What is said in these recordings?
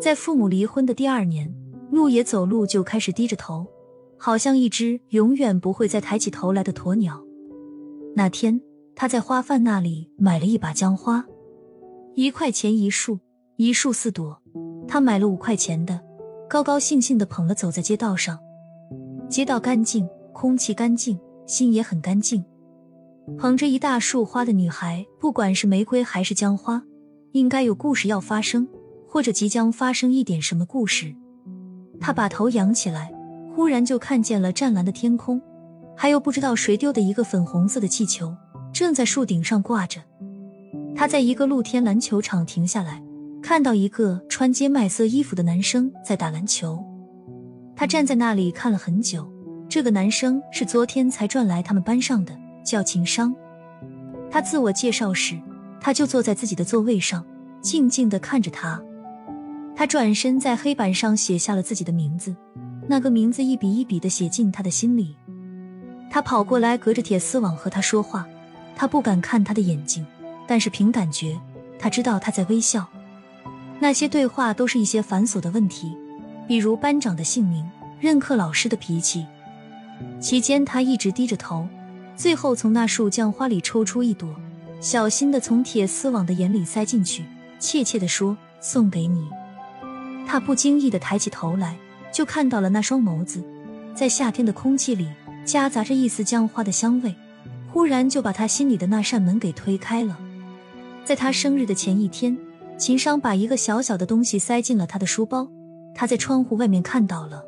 在父母离婚的第二年，陆野走路就开始低着头，好像一只永远不会再抬起头来的鸵鸟。那天，他在花贩那里买了一把姜花，一块钱一束，一束四朵。他买了五块钱的，高高兴兴的捧了走在街道上。街道干净，空气干净，心也很干净。捧着一大束花的女孩，不管是玫瑰还是姜花，应该有故事要发生，或者即将发生一点什么故事。他把头仰起来，忽然就看见了湛蓝的天空，还有不知道谁丢的一个粉红色的气球，正在树顶上挂着。他在一个露天篮球场停下来，看到一个穿街麦色衣服的男生在打篮球。他站在那里看了很久。这个男生是昨天才转来他们班上的，叫秦商。他自我介绍时，他就坐在自己的座位上，静静的看着他。他转身在黑板上写下了自己的名字，那个名字一笔一笔的写进他的心里。他跑过来，隔着铁丝网和他说话。他不敢看他的眼睛，但是凭感觉，他知道他在微笑。那些对话都是一些繁琐的问题，比如班长的姓名、任课老师的脾气。期间，他一直低着头，最后从那束酱花里抽出一朵，小心的从铁丝网的眼里塞进去，怯怯的说：“送给你。”他不经意的抬起头来，就看到了那双眸子，在夏天的空气里夹杂着一丝姜花的香味，忽然就把他心里的那扇门给推开了。在他生日的前一天，秦商把一个小小的东西塞进了他的书包，他在窗户外面看到了，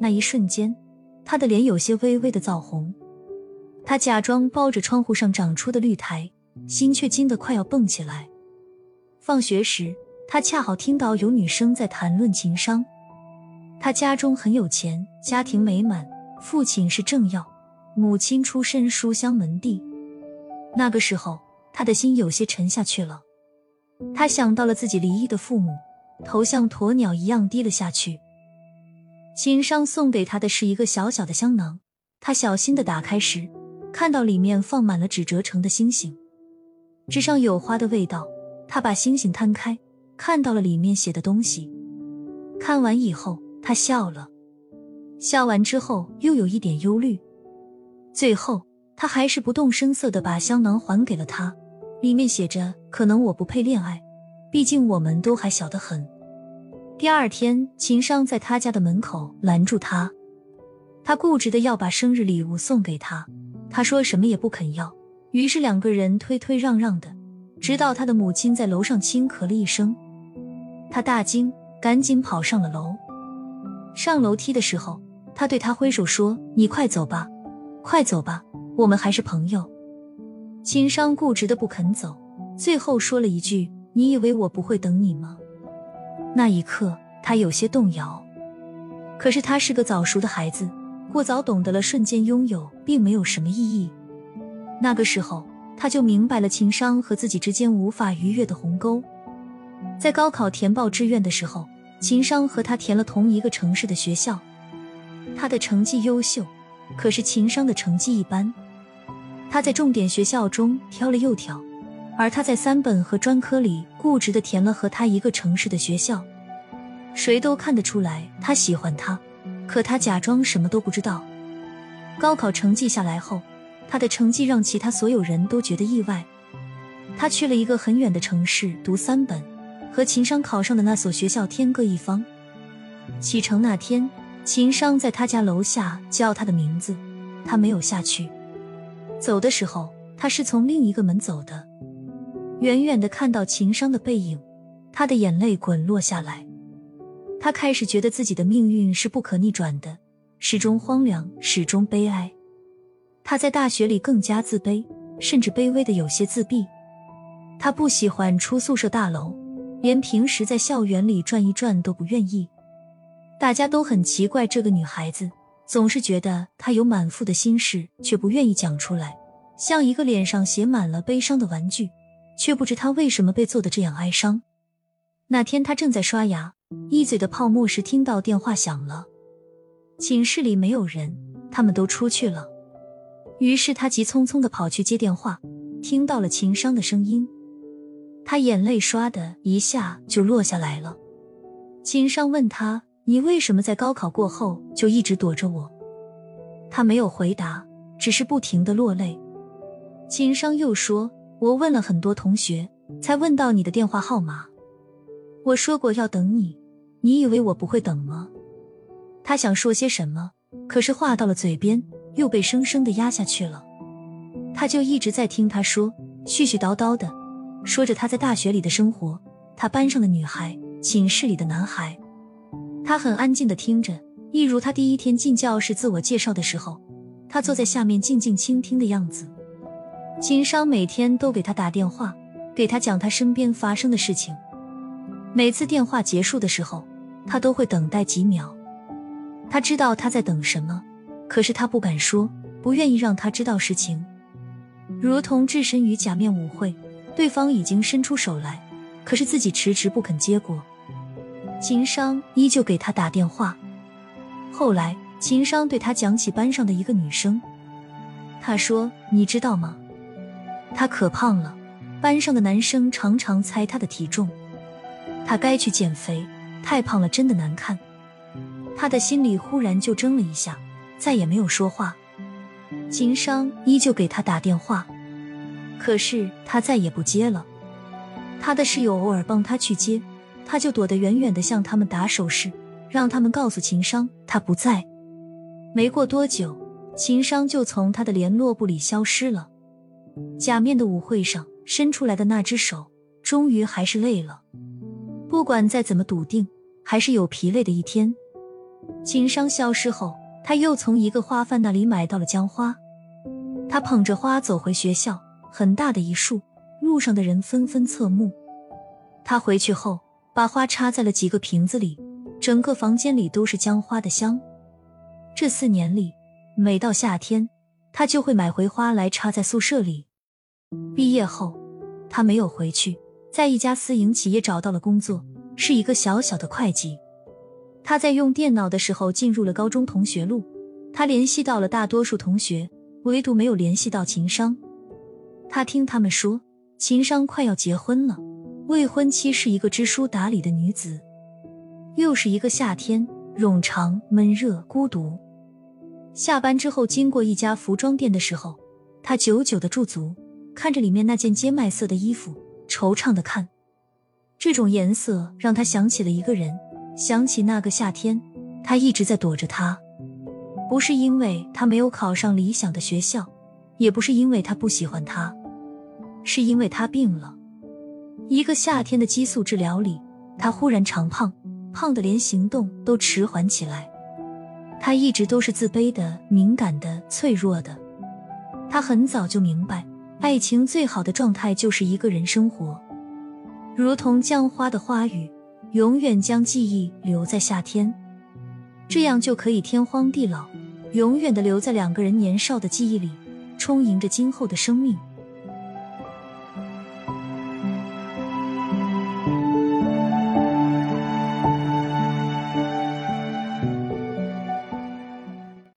那一瞬间。他的脸有些微微的燥红，他假装抱着窗户上长出的绿苔，心却惊得快要蹦起来。放学时，他恰好听到有女生在谈论情商。他家中很有钱，家庭美满，父亲是政要，母亲出身书香门第。那个时候，他的心有些沉下去了。他想到了自己离异的父母，头像鸵鸟一样低了下去。秦商送给他的是一个小小的香囊，他小心的打开时，看到里面放满了纸折成的星星，纸上有花的味道。他把星星摊开，看到了里面写的东西。看完以后，他笑了，笑完之后又有一点忧虑。最后，他还是不动声色的把香囊还给了他，里面写着：“可能我不配恋爱，毕竟我们都还小得很。”第二天，秦商在他家的门口拦住他，他固执的要把生日礼物送给他，他说什么也不肯要。于是两个人推推让让的，直到他的母亲在楼上轻咳了一声，他大惊，赶紧跑上了楼。上楼梯的时候，他对他挥手说：“你快走吧，快走吧，我们还是朋友。”秦商固执的不肯走，最后说了一句：“你以为我不会等你吗？”那一刻，他有些动摇。可是他是个早熟的孩子，过早懂得了瞬间拥有并没有什么意义。那个时候，他就明白了情商和自己之间无法逾越的鸿沟。在高考填报志愿的时候，情商和他填了同一个城市的学校。他的成绩优秀，可是情商的成绩一般。他在重点学校中挑了又挑。而他在三本和专科里固执的填了和他一个城市的学校，谁都看得出来他喜欢他，可他假装什么都不知道。高考成绩下来后，他的成绩让其他所有人都觉得意外。他去了一个很远的城市读三本，和秦商考上的那所学校天各一方。启程那天，秦商在他家楼下叫他的名字，他没有下去。走的时候，他是从另一个门走的。远远的看到秦商的背影，他的眼泪滚落下来。他开始觉得自己的命运是不可逆转的，始终荒凉，始终悲哀。他在大学里更加自卑，甚至卑微的有些自闭。他不喜欢出宿舍大楼，连平时在校园里转一转都不愿意。大家都很奇怪这个女孩子，总是觉得她有满腹的心事，却不愿意讲出来，像一个脸上写满了悲伤的玩具。却不知他为什么被做的这样哀伤。那天他正在刷牙，一嘴的泡沫时，听到电话响了。寝室里没有人，他们都出去了。于是他急匆匆的跑去接电话，听到了秦商的声音。他眼泪唰的一下就落下来了。秦商问他：“你为什么在高考过后就一直躲着我？”他没有回答，只是不停的落泪。秦商又说：“我问了很多同学，才问到你的电话号码。我说过要等你，你以为我不会等吗？”他想说些什么，可是话到了嘴边又被生生的压下去了。他就一直在听他说，絮絮叨叨的说着他在大学里的生活，他班上的女孩，寝室里的男孩。他很安静的听着，一如他第一天进教室自我介绍的时候，他坐在下面静静倾听的样子。秦商每天都给他打电话，给他讲他身边发生的事情。每次电话结束的时候，他都会等待几秒。他知道他在等什么，可是他不敢说，不愿意让他知道实情。如同置身于假面舞会，对方已经伸出手来，可是自己迟迟不肯接过。秦商依旧给他打电话。后来，秦商对他讲起班上的一个女生，他说：“你知道吗？她可胖了，班上的男生常常猜她的体重。她该去减肥，太胖了真的难看。”他的心里忽然就怔了一下，再也没有说话。秦商依旧给他打电话，可是他再也不接了。他的室友偶尔帮他去接，他就躲得远远的，向他们打手势，让他们告诉秦商他不在。没过多久，秦商就从他的联络簿里消失了。假面的舞会上伸出来的那只手，终于还是累了。不管再怎么笃定，还是有疲累的一天。秦商消失后。他又从一个花贩那里买到了姜花，他捧着花走回学校，很大的一束，路上的人纷纷侧目。他回去后，把花插在了几个瓶子里，整个房间里都是姜花的香。这四年里，每到夏天，他就会买回花来插在宿舍里。毕业后，他没有回去，在一家私营企业找到了工作，是一个小小的会计。他在用电脑的时候进入了高中同学录，他联系到了大多数同学，唯独没有联系到秦商。他听他们说，秦商快要结婚了，未婚妻是一个知书达理的女子。又是一个夏天，冗长、闷热、孤独。下班之后经过一家服装店的时候，他久久的驻足，看着里面那件尖麦色的衣服，惆怅的看。这种颜色让他想起了一个人。想起那个夏天，他一直在躲着他，不是因为他没有考上理想的学校，也不是因为他不喜欢他，是因为他病了。一个夏天的激素治疗里，他忽然长胖，胖的连行动都迟缓起来。他一直都是自卑的、敏感的、脆弱的。他很早就明白，爱情最好的状态就是一个人生活，如同江花的花语。永远将记忆留在夏天，这样就可以天荒地老，永远的留在两个人年少的记忆里，充盈着今后的生命。